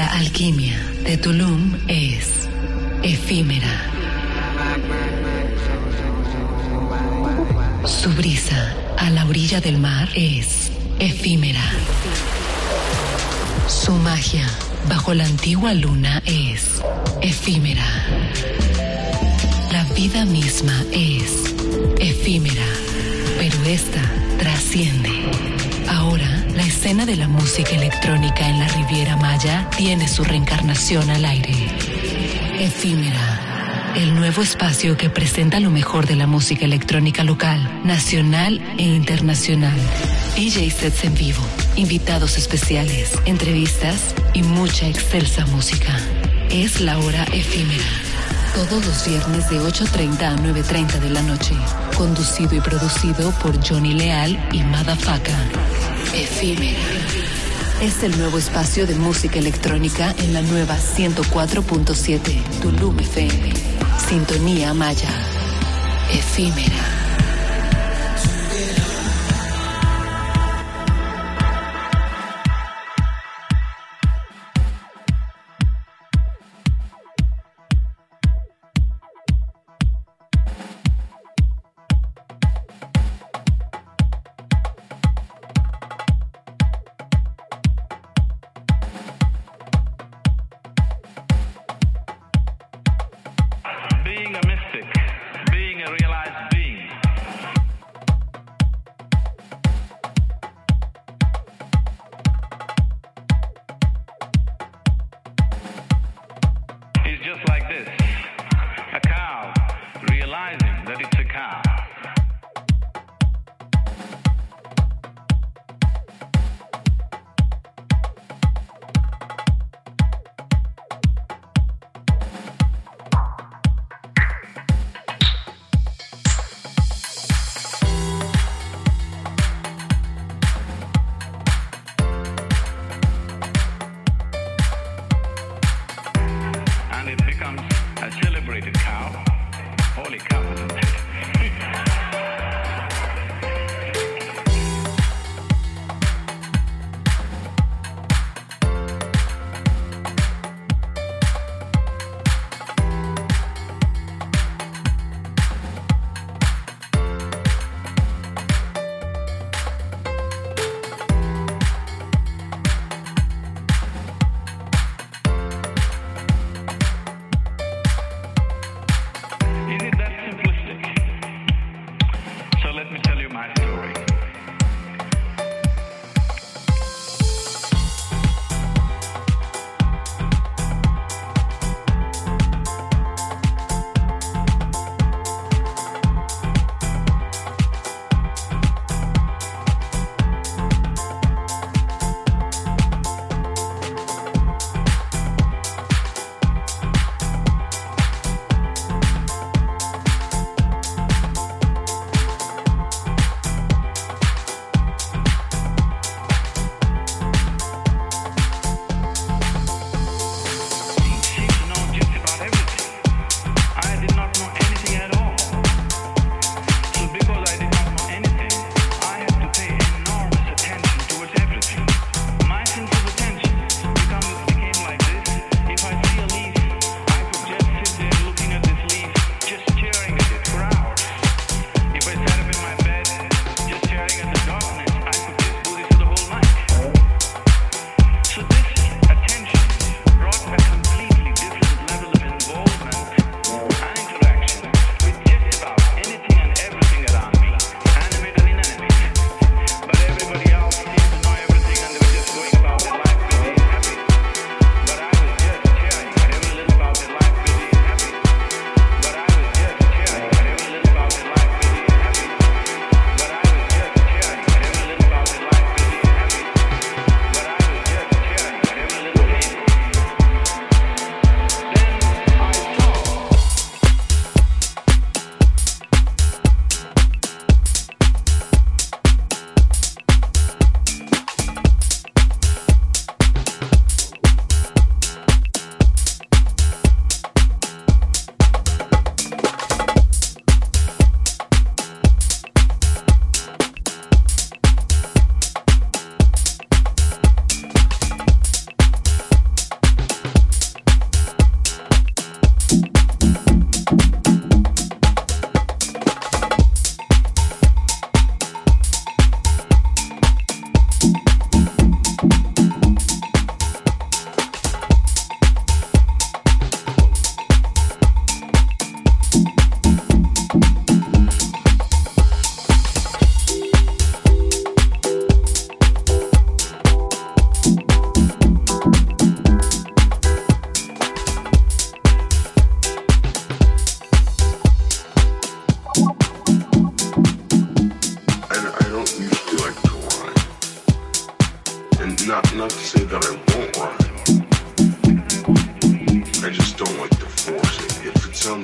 La alquimia de Tulum es efímera. Su brisa a la orilla del mar es efímera. Su magia bajo la antigua luna es efímera. La vida misma es efímera, pero esta trasciende. Escena de la música electrónica en la Riviera Maya tiene su reencarnación al aire. Efímera, el nuevo espacio que presenta lo mejor de la música electrónica local, nacional e internacional. DJ sets en vivo, invitados especiales, entrevistas y mucha excelsa música. Es la hora efímera. Todos los viernes de 8.30 a 9.30 de la noche. Conducido y producido por Johnny Leal y Madafaka. Efímera. Es el nuevo espacio de música electrónica en la nueva 104.7 Tulum FM. Sintonía Maya. Efímera.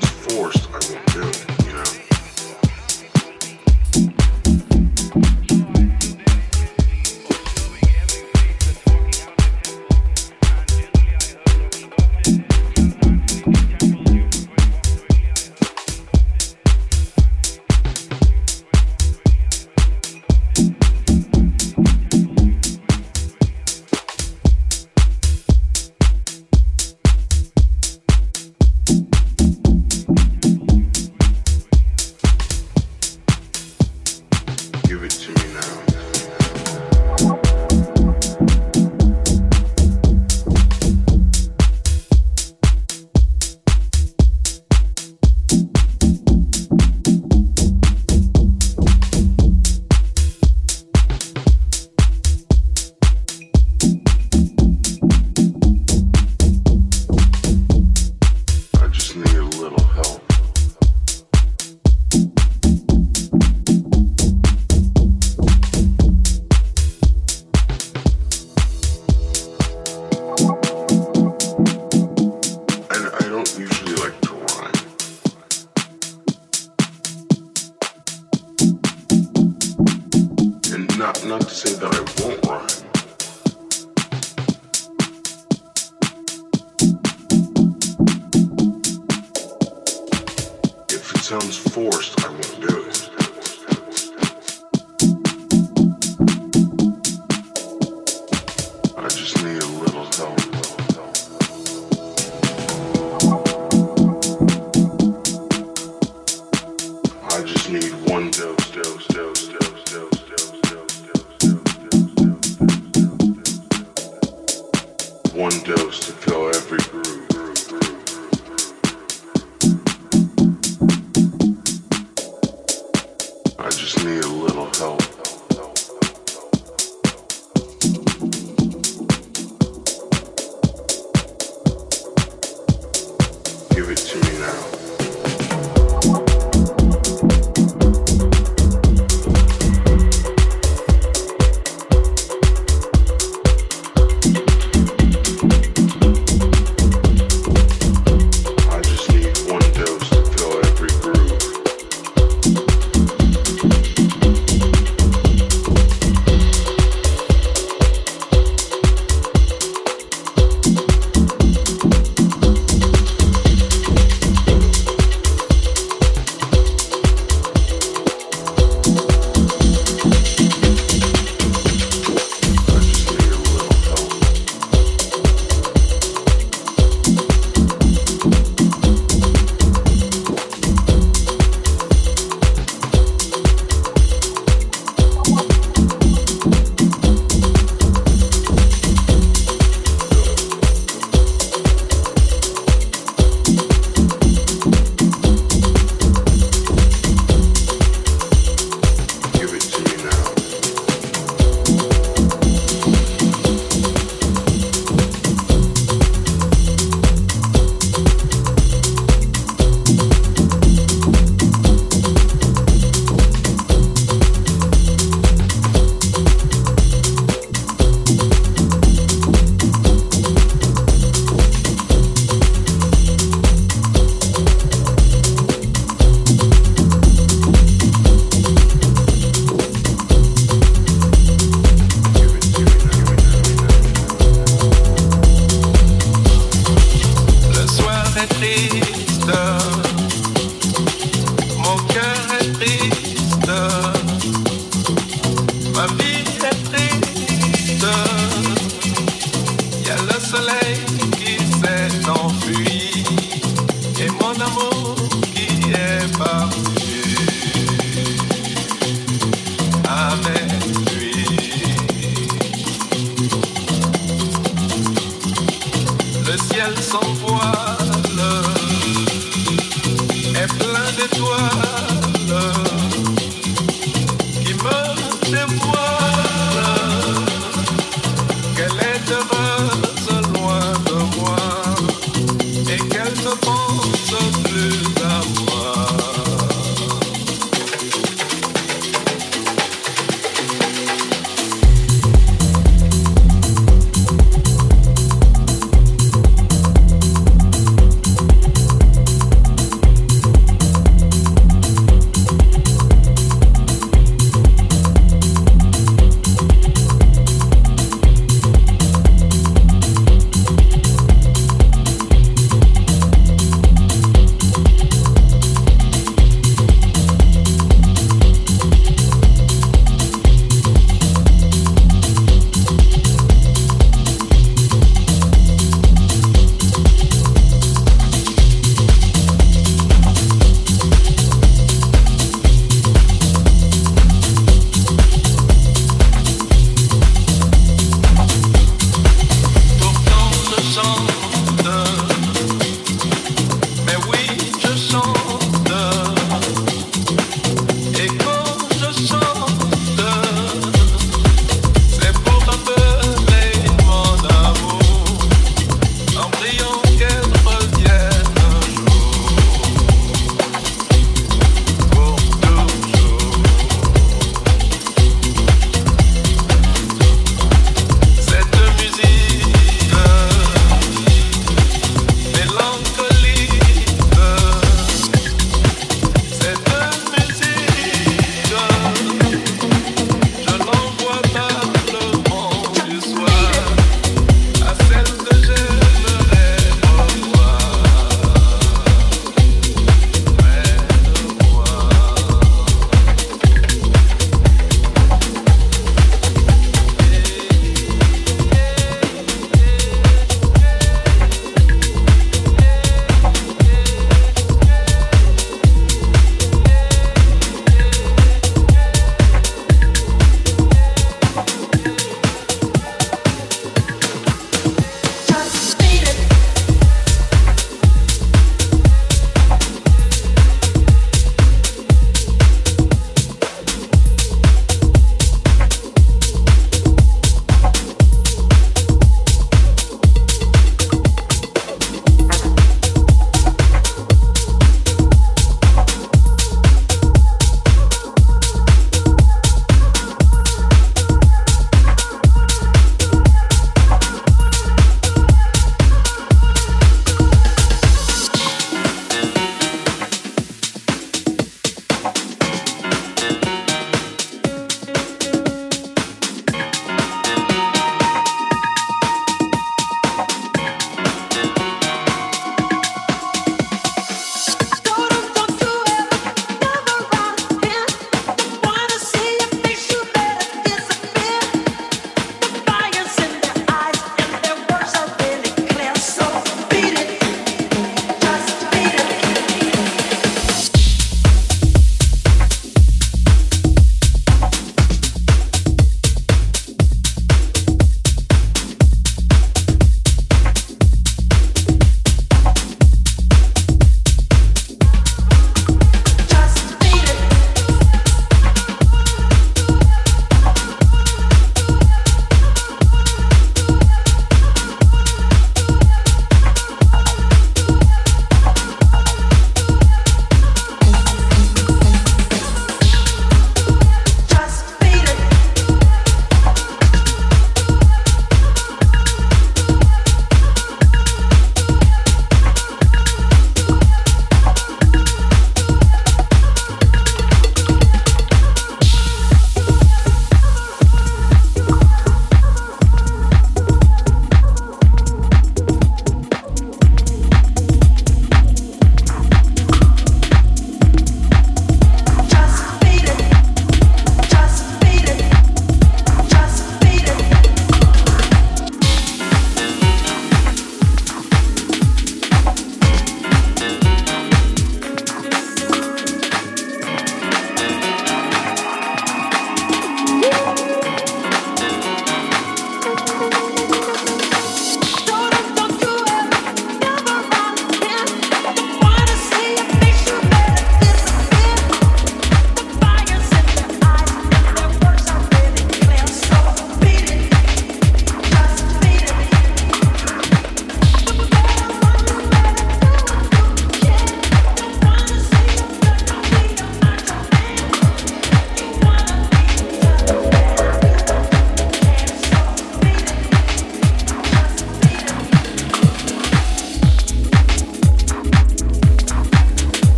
becomes forced, I won't do.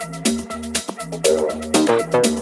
Thank you.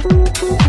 Música